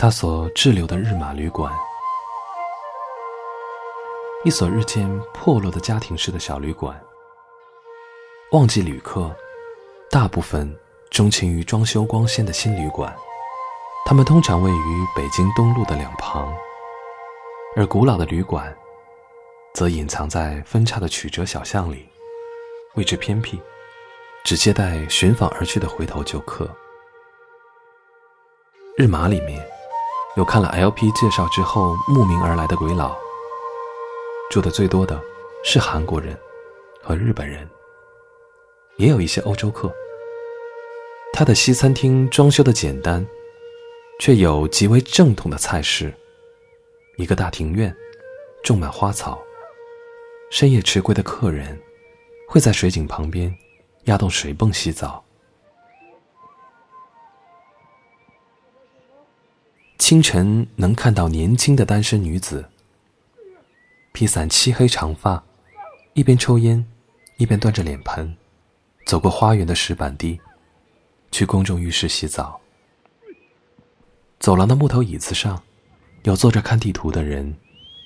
他所滞留的日马旅馆，一所日渐破落的家庭式的小旅馆。旺季旅客大部分钟情于装修光鲜的新旅馆，他们通常位于北京东路的两旁，而古老的旅馆则隐藏在分叉的曲折小巷里，位置偏僻，只接待寻访而去的回头旧客。日马里面有看了 LP 介绍之后慕名而来的鬼佬，住的最多的是韩国人和日本人。也有一些欧洲客。他的西餐厅装修的简单，却有极为正统的菜式。一个大庭院，种满花草。深夜迟归的客人，会在水井旁边压动水泵洗澡。清晨能看到年轻的单身女子，披散漆黑长发，一边抽烟，一边端着脸盆。走过花园的石板地，去公众浴室洗澡。走廊的木头椅子上，有坐着看地图的人，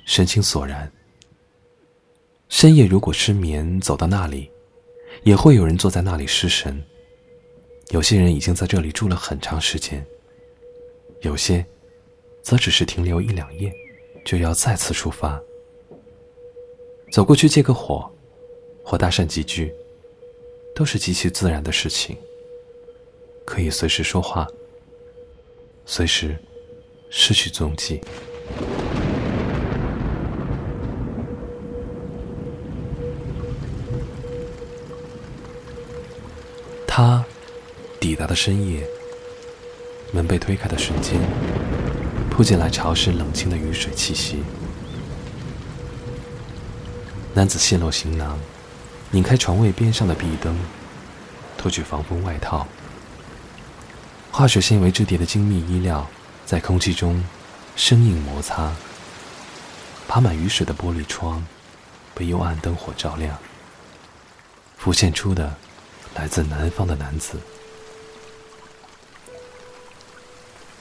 神情索然。深夜如果失眠，走到那里，也会有人坐在那里失神。有些人已经在这里住了很长时间，有些，则只是停留一两夜，就要再次出发。走过去借个火，或搭讪几句。都是极其自然的事情，可以随时说话，随时失去踪迹。他抵达的深夜，门被推开的瞬间，扑进来潮湿冷清的雨水气息。男子卸落行囊。拧开床位边上的壁灯，脱去防风外套。化学纤维质地的精密衣料在空气中生硬摩擦。爬满雨水的玻璃窗被幽暗灯火照亮。浮现出的来自南方的男子，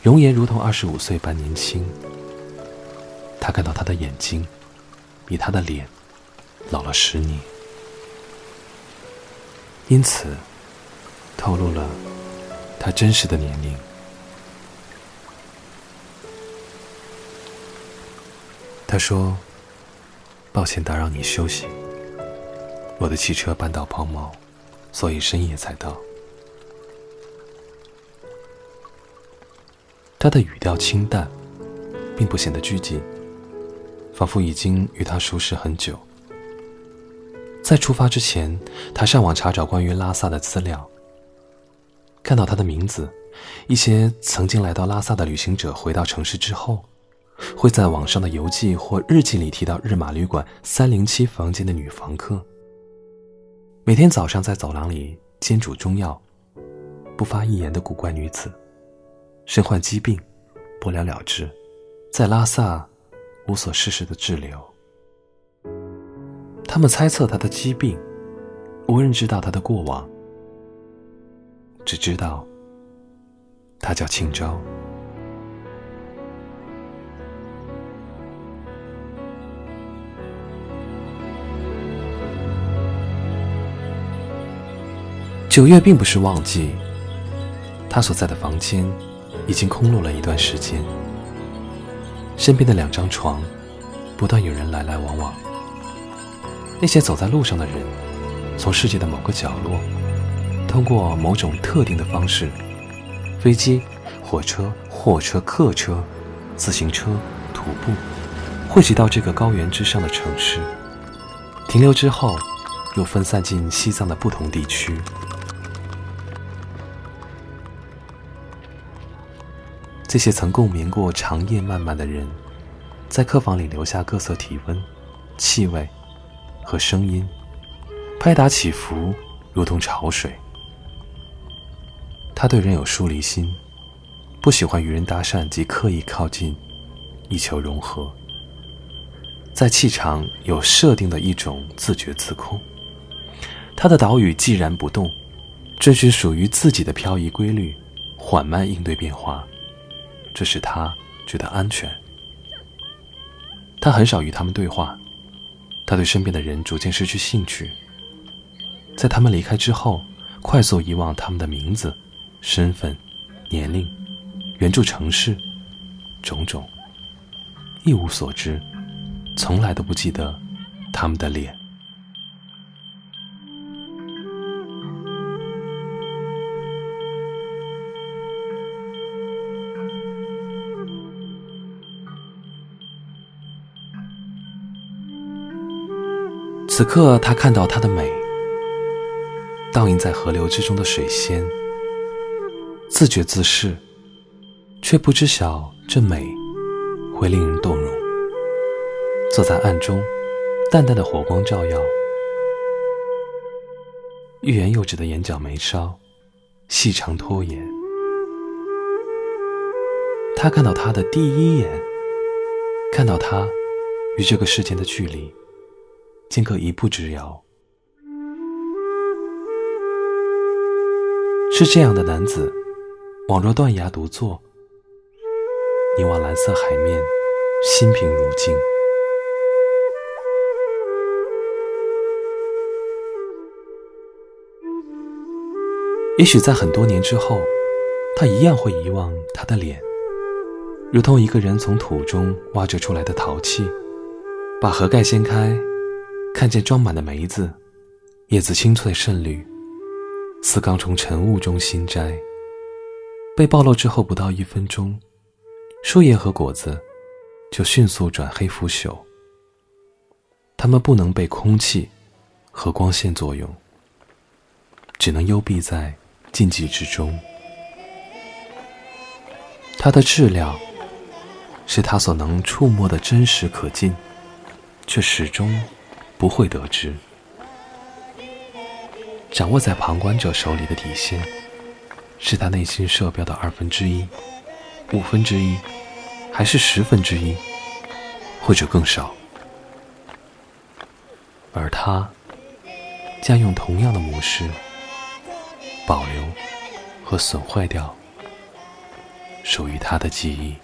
容颜如同二十五岁般年轻。他看到他的眼睛比他的脸老了十年。因此，透露了他真实的年龄。他说：“抱歉打扰你休息，我的汽车绊到抛锚，所以深夜才到。”他的语调清淡，并不显得拘谨，仿佛已经与他熟识很久。在出发之前，他上网查找关于拉萨的资料。看到他的名字，一些曾经来到拉萨的旅行者回到城市之后，会在网上的游记或日记里提到日马旅馆三零七房间的女房客。每天早上在走廊里煎煮中药、不发一言的古怪女子，身患疾病，不了了之，在拉萨无所事事的滞留。他们猜测他的疾病，无人知道他的过往，只知道他叫庆州。九月并不是旺季，他所在的房间已经空落了一段时间，身边的两张床不断有人来来往往。那些走在路上的人，从世界的某个角落，通过某种特定的方式——飞机、火车、货车、客车、自行车、徒步——汇集到这个高原之上的城市，停留之后，又分散进西藏的不同地区。这些曾共眠过长夜漫漫的人，在客房里留下各色体温、气味。和声音，拍打起伏，如同潮水。他对人有疏离心，不喜欢与人搭讪及刻意靠近，以求融合。在气场有设定的一种自觉自控。他的岛屿寂然不动，遵循属于自己的漂移规律，缓慢应对变化。这使他觉得安全。他很少与他们对话，他对身边的人逐渐失去兴趣。在他们离开之后，快速遗忘他们的名字、身份、年龄、原住城市，种种，一无所知，从来都不记得他们的脸。此刻，他看到她的美，倒映在河流之中的水仙，自觉自适，却不知晓这美会令人动容。坐在暗中，淡淡的火光照耀，欲言又止的眼角眉梢，细长拖延。他看到她的第一眼，看到她与这个世间的距离。间隔一步之遥，是这样的男子，宛若断崖独坐，凝望蓝色海面，心平如镜。也许在很多年之后，他一样会遗忘他的脸，如同一个人从土中挖掘出来的陶器，把盒盖掀开。看见装满的梅子，叶子青翠胜绿，似刚从晨雾中新摘。被暴露之后不到一分钟，树叶和果子就迅速转黑腐朽。它们不能被空气和光线作用，只能幽闭在禁忌之中。它的质量是它所能触摸的真实可近，却始终。不会得知，掌握在旁观者手里的底线，是他内心射标的二分之一、五分之一，还是十分之一，或者更少？而他将用同样的模式保留和损坏掉属于他的记忆。